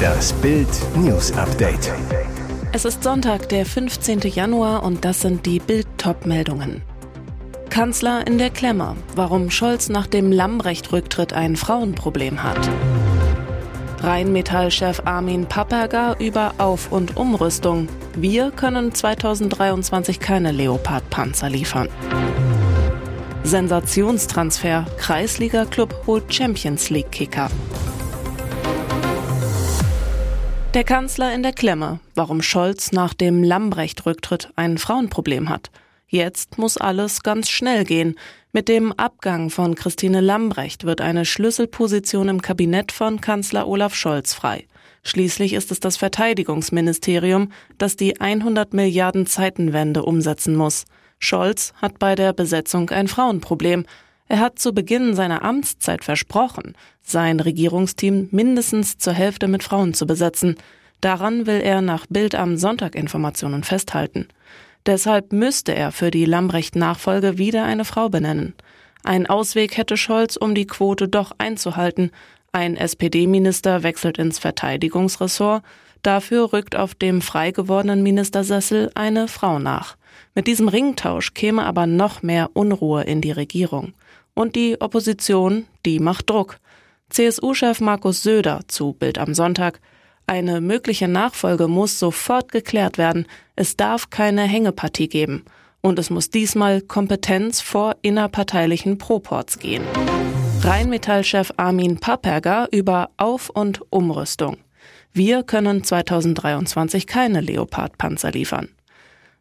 Das Bild News Update. Es ist Sonntag, der 15. Januar und das sind die Bild meldungen Kanzler in der Klemme, warum Scholz nach dem Lambrecht-Rücktritt ein Frauenproblem hat. Rheinmetall-Chef Armin Papperger über Auf- und Umrüstung. Wir können 2023 keine Leopard-Panzer liefern. Sensationstransfer. Kreisliga-Club holt Champions League-Kicker. Der Kanzler in der Klemme, warum Scholz nach dem Lambrecht-Rücktritt ein Frauenproblem hat. Jetzt muss alles ganz schnell gehen. Mit dem Abgang von Christine Lambrecht wird eine Schlüsselposition im Kabinett von Kanzler Olaf Scholz frei. Schließlich ist es das Verteidigungsministerium, das die 100 Milliarden Zeitenwende umsetzen muss. Scholz hat bei der Besetzung ein Frauenproblem. Er hat zu Beginn seiner Amtszeit versprochen, sein Regierungsteam mindestens zur Hälfte mit Frauen zu besetzen. Daran will er nach Bild am Sonntag Informationen festhalten. Deshalb müsste er für die Lambrecht-Nachfolge wieder eine Frau benennen. Ein Ausweg hätte Scholz, um die Quote doch einzuhalten. Ein SPD-Minister wechselt ins Verteidigungsressort. Dafür rückt auf dem frei gewordenen Ministersessel eine Frau nach. Mit diesem Ringtausch käme aber noch mehr Unruhe in die Regierung. Und die Opposition, die macht Druck. CSU-Chef Markus Söder zu Bild am Sonntag. Eine mögliche Nachfolge muss sofort geklärt werden. Es darf keine Hängepartie geben. Und es muss diesmal Kompetenz vor innerparteilichen Proports gehen. Rheinmetall-Chef Armin Papperger über Auf- und Umrüstung. Wir können 2023 keine Leopard-Panzer liefern.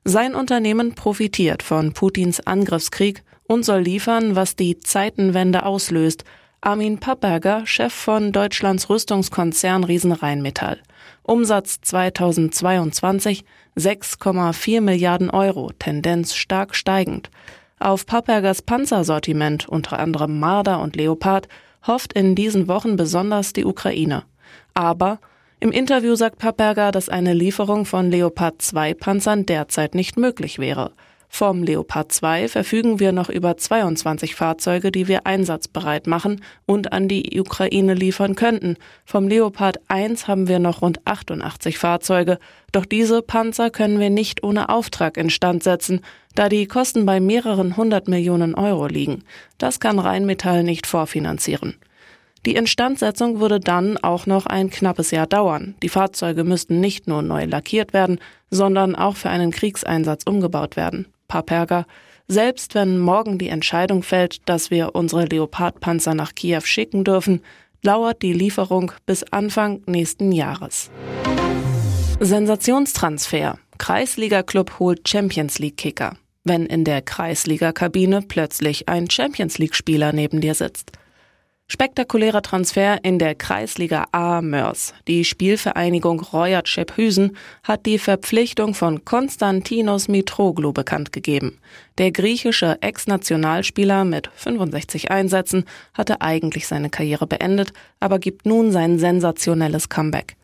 Sein Unternehmen profitiert von Putins Angriffskrieg und soll liefern, was die Zeitenwende auslöst, Armin Papperger, Chef von Deutschlands Rüstungskonzern Riesenrheinmetall. Umsatz 2022 6,4 Milliarden Euro, Tendenz stark steigend. Auf Pappergers Panzersortiment, unter anderem Marder und Leopard, hofft in diesen Wochen besonders die Ukraine. Aber im Interview sagt Papperger, dass eine Lieferung von Leopard 2 Panzern derzeit nicht möglich wäre. Vom Leopard 2 verfügen wir noch über 22 Fahrzeuge, die wir einsatzbereit machen und an die Ukraine liefern könnten. Vom Leopard 1 haben wir noch rund 88 Fahrzeuge, doch diese Panzer können wir nicht ohne Auftrag instand setzen, da die Kosten bei mehreren hundert Millionen Euro liegen. Das kann Rheinmetall nicht vorfinanzieren. Die Instandsetzung würde dann auch noch ein knappes Jahr dauern. Die Fahrzeuge müssten nicht nur neu lackiert werden, sondern auch für einen Kriegseinsatz umgebaut werden. Paperga, selbst wenn morgen die Entscheidung fällt, dass wir unsere Leopardpanzer nach Kiew schicken dürfen, dauert die Lieferung bis Anfang nächsten Jahres. Sensationstransfer. Kreisliga-Club holt Champions League-Kicker. Wenn in der Kreisliga-Kabine plötzlich ein Champions League-Spieler neben dir sitzt. Spektakulärer Transfer in der Kreisliga A Mörs. Die Spielvereinigung Royat Schephusen hat die Verpflichtung von Konstantinos Mitroglou bekannt gegeben. Der griechische Ex-Nationalspieler mit 65 Einsätzen hatte eigentlich seine Karriere beendet, aber gibt nun sein sensationelles Comeback.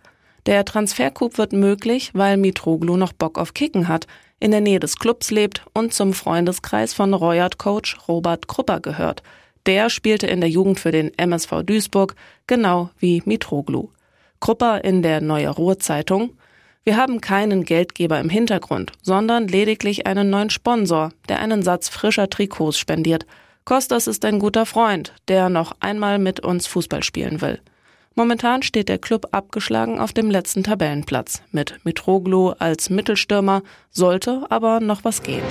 Der Transfercoup wird möglich, weil Mitroglou noch Bock auf Kicken hat, in der Nähe des Clubs lebt und zum Freundeskreis von Royat-Coach Robert Krupper gehört – der spielte in der Jugend für den MSV Duisburg, genau wie Mitroglou. Krupper in der Neue Ruhr-Zeitung. Wir haben keinen Geldgeber im Hintergrund, sondern lediglich einen neuen Sponsor, der einen Satz frischer Trikots spendiert. Kostas ist ein guter Freund, der noch einmal mit uns Fußball spielen will. Momentan steht der Club abgeschlagen auf dem letzten Tabellenplatz, mit Mitroglou als Mittelstürmer, sollte aber noch was gehen.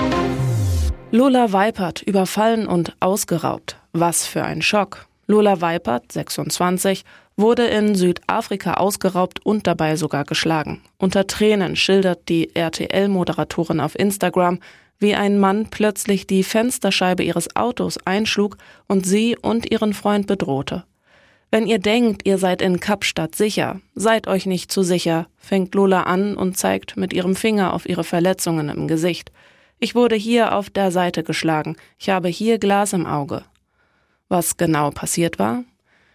Lola Weipert überfallen und ausgeraubt. Was für ein Schock. Lola Weipert, 26, wurde in Südafrika ausgeraubt und dabei sogar geschlagen. Unter Tränen schildert die RTL-Moderatorin auf Instagram, wie ein Mann plötzlich die Fensterscheibe ihres Autos einschlug und sie und ihren Freund bedrohte. Wenn ihr denkt, ihr seid in Kapstadt sicher, seid euch nicht zu sicher, fängt Lola an und zeigt mit ihrem Finger auf ihre Verletzungen im Gesicht. Ich wurde hier auf der Seite geschlagen, ich habe hier Glas im Auge. Was genau passiert war?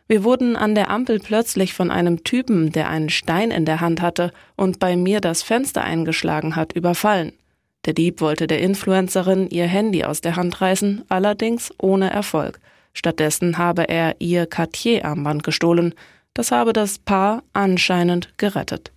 Wir wurden an der Ampel plötzlich von einem Typen, der einen Stein in der Hand hatte und bei mir das Fenster eingeschlagen hat, überfallen. Der Dieb wollte der Influencerin ihr Handy aus der Hand reißen, allerdings ohne Erfolg. Stattdessen habe er ihr Cartier-Armband gestohlen. Das habe das Paar anscheinend gerettet.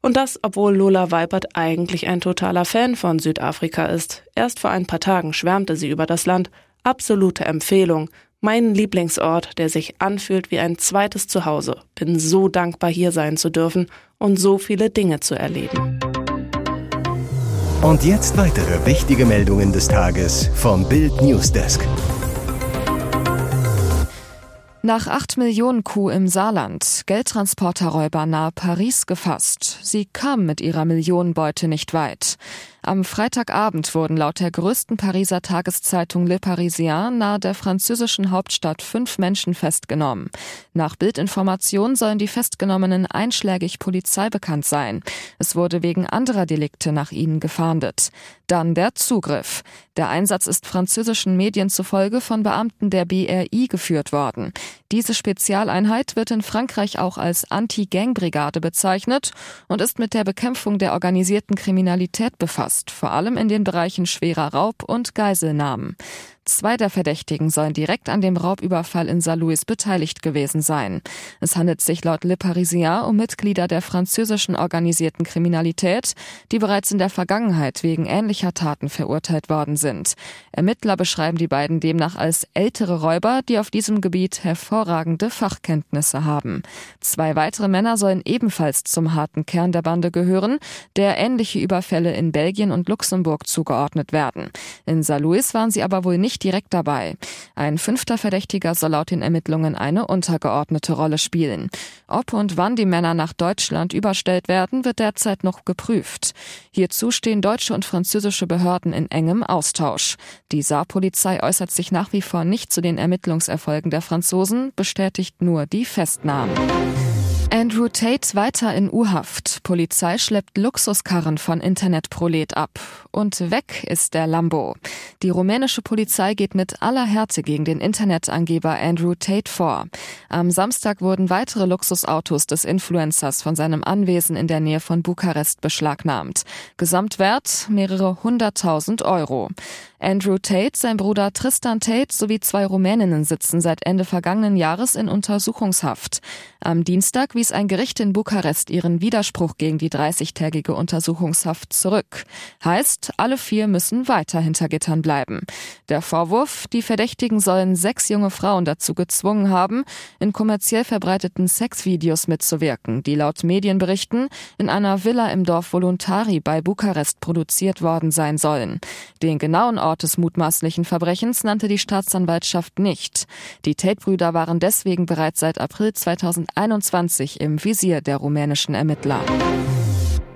Und das, obwohl Lola Weipert eigentlich ein totaler Fan von Südafrika ist. Erst vor ein paar Tagen schwärmte sie über das Land. Absolute Empfehlung. Mein Lieblingsort, der sich anfühlt wie ein zweites Zuhause. Bin so dankbar, hier sein zu dürfen und so viele Dinge zu erleben. Und jetzt weitere wichtige Meldungen des Tages vom Bild Newsdesk. Nach 8 Millionen Kuh im Saarland, Geldtransporterräuber nahe Paris gefasst. Sie kamen mit ihrer Millionenbeute nicht weit. Am Freitagabend wurden laut der größten Pariser Tageszeitung Le Parisien nahe der französischen Hauptstadt fünf Menschen festgenommen. Nach Bildinformation sollen die Festgenommenen einschlägig Polizei bekannt sein. Es wurde wegen anderer Delikte nach ihnen gefahndet. Dann der Zugriff. Der Einsatz ist französischen Medien zufolge von Beamten der BRI geführt worden. Diese Spezialeinheit wird in Frankreich auch als Anti-Gang-Brigade bezeichnet und ist mit der Bekämpfung der organisierten Kriminalität befasst, vor allem in den Bereichen schwerer Raub und Geiselnahmen. Zwei der Verdächtigen sollen direkt an dem Raubüberfall in Saint-Louis beteiligt gewesen sein. Es handelt sich laut Le Parisien um Mitglieder der französischen organisierten Kriminalität, die bereits in der Vergangenheit wegen ähnlicher Taten verurteilt worden sind. Ermittler beschreiben die beiden demnach als ältere Räuber, die auf diesem Gebiet hervorragende Fachkenntnisse haben. Zwei weitere Männer sollen ebenfalls zum harten Kern der Bande gehören, der ähnliche Überfälle in Belgien und Luxemburg zugeordnet werden. In Saint-Louis waren sie aber wohl nicht nicht direkt dabei. Ein fünfter Verdächtiger soll laut den Ermittlungen eine untergeordnete Rolle spielen. Ob und wann die Männer nach Deutschland überstellt werden, wird derzeit noch geprüft. Hierzu stehen deutsche und französische Behörden in engem Austausch. Die Saarpolizei äußert sich nach wie vor nicht zu den Ermittlungserfolgen der Franzosen, bestätigt nur die Festnahmen. Andrew Tate weiter in U-Haft. Polizei schleppt Luxuskarren von Internetprolet ab. Und weg ist der Lambo. Die rumänische Polizei geht mit aller Härte gegen den Internetangeber Andrew Tate vor. Am Samstag wurden weitere Luxusautos des Influencers von seinem Anwesen in der Nähe von Bukarest beschlagnahmt. Gesamtwert mehrere hunderttausend Euro. Andrew Tate, sein Bruder Tristan Tate sowie zwei Rumäninnen sitzen seit Ende vergangenen Jahres in Untersuchungshaft. Am Dienstag wies ein Gericht in Bukarest ihren Widerspruch gegen die 30-tägige Untersuchungshaft zurück. Heißt, alle vier müssen weiter hinter Gittern bleiben. Der Vorwurf, die Verdächtigen sollen sechs junge Frauen dazu gezwungen haben, in kommerziell verbreiteten Sexvideos mitzuwirken, die laut Medienberichten in einer Villa im Dorf Voluntari bei Bukarest produziert worden sein sollen. Den genauen Ort Ort des mutmaßlichen Verbrechens nannte die Staatsanwaltschaft nicht. Die Tate-Brüder waren deswegen bereits seit April 2021 im Visier der rumänischen Ermittler.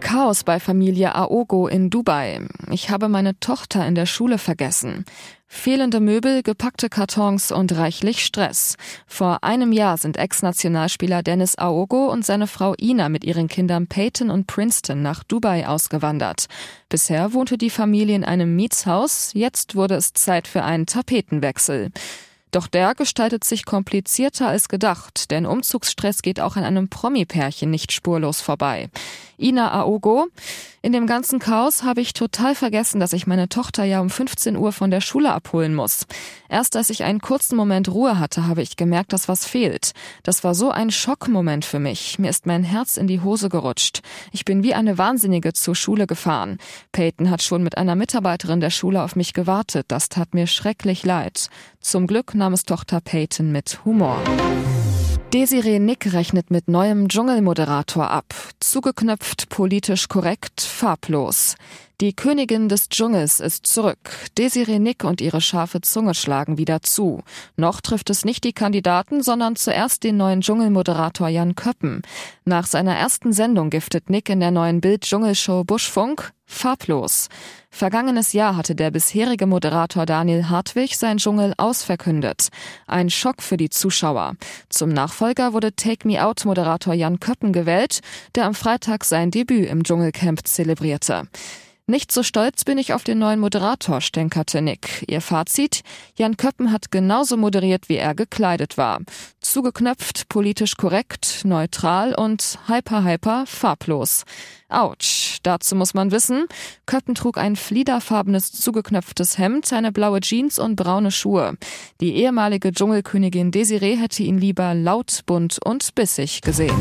Chaos bei Familie Aogo in Dubai. Ich habe meine Tochter in der Schule vergessen. Fehlende Möbel, gepackte Kartons und reichlich Stress. Vor einem Jahr sind Ex-Nationalspieler Dennis Aogo und seine Frau Ina mit ihren Kindern Peyton und Princeton nach Dubai ausgewandert. Bisher wohnte die Familie in einem Mietshaus, jetzt wurde es Zeit für einen Tapetenwechsel. Doch der gestaltet sich komplizierter als gedacht, denn Umzugsstress geht auch an einem Promi-Pärchen nicht spurlos vorbei. Ina Aogo, in dem ganzen Chaos habe ich total vergessen, dass ich meine Tochter ja um 15 Uhr von der Schule abholen muss. Erst als ich einen kurzen Moment Ruhe hatte, habe ich gemerkt, dass was fehlt. Das war so ein Schockmoment für mich. Mir ist mein Herz in die Hose gerutscht. Ich bin wie eine Wahnsinnige zur Schule gefahren. Peyton hat schon mit einer Mitarbeiterin der Schule auf mich gewartet. Das tat mir schrecklich leid. Zum Glück nahm es Tochter Peyton mit Humor. Desiree Nick rechnet mit neuem Dschungelmoderator ab. Zugeknöpft, politisch korrekt, farblos. Die Königin des Dschungels ist zurück. Desiree Nick und ihre scharfe Zunge schlagen wieder zu. Noch trifft es nicht die Kandidaten, sondern zuerst den neuen Dschungelmoderator Jan Köppen. Nach seiner ersten Sendung giftet Nick in der neuen Bild-Dschungelshow Buschfunk farblos. Vergangenes Jahr hatte der bisherige Moderator Daniel Hartwig sein Dschungel ausverkündet. Ein Schock für die Zuschauer. Zum Nachfolger wurde Take Me Out Moderator Jan Köppen gewählt, der am Freitag sein Debüt im Dschungelcamp zelebrierte. Nicht so stolz bin ich auf den neuen Moderator, stänkerte Nick. Ihr Fazit? Jan Köppen hat genauso moderiert, wie er gekleidet war. Zugeknöpft, politisch korrekt, neutral und hyper hyper farblos. Autsch. Dazu muss man wissen, Köppen trug ein fliederfarbenes zugeknöpftes Hemd, eine blaue Jeans und braune Schuhe. Die ehemalige Dschungelkönigin Desiree hätte ihn lieber laut, bunt und bissig gesehen.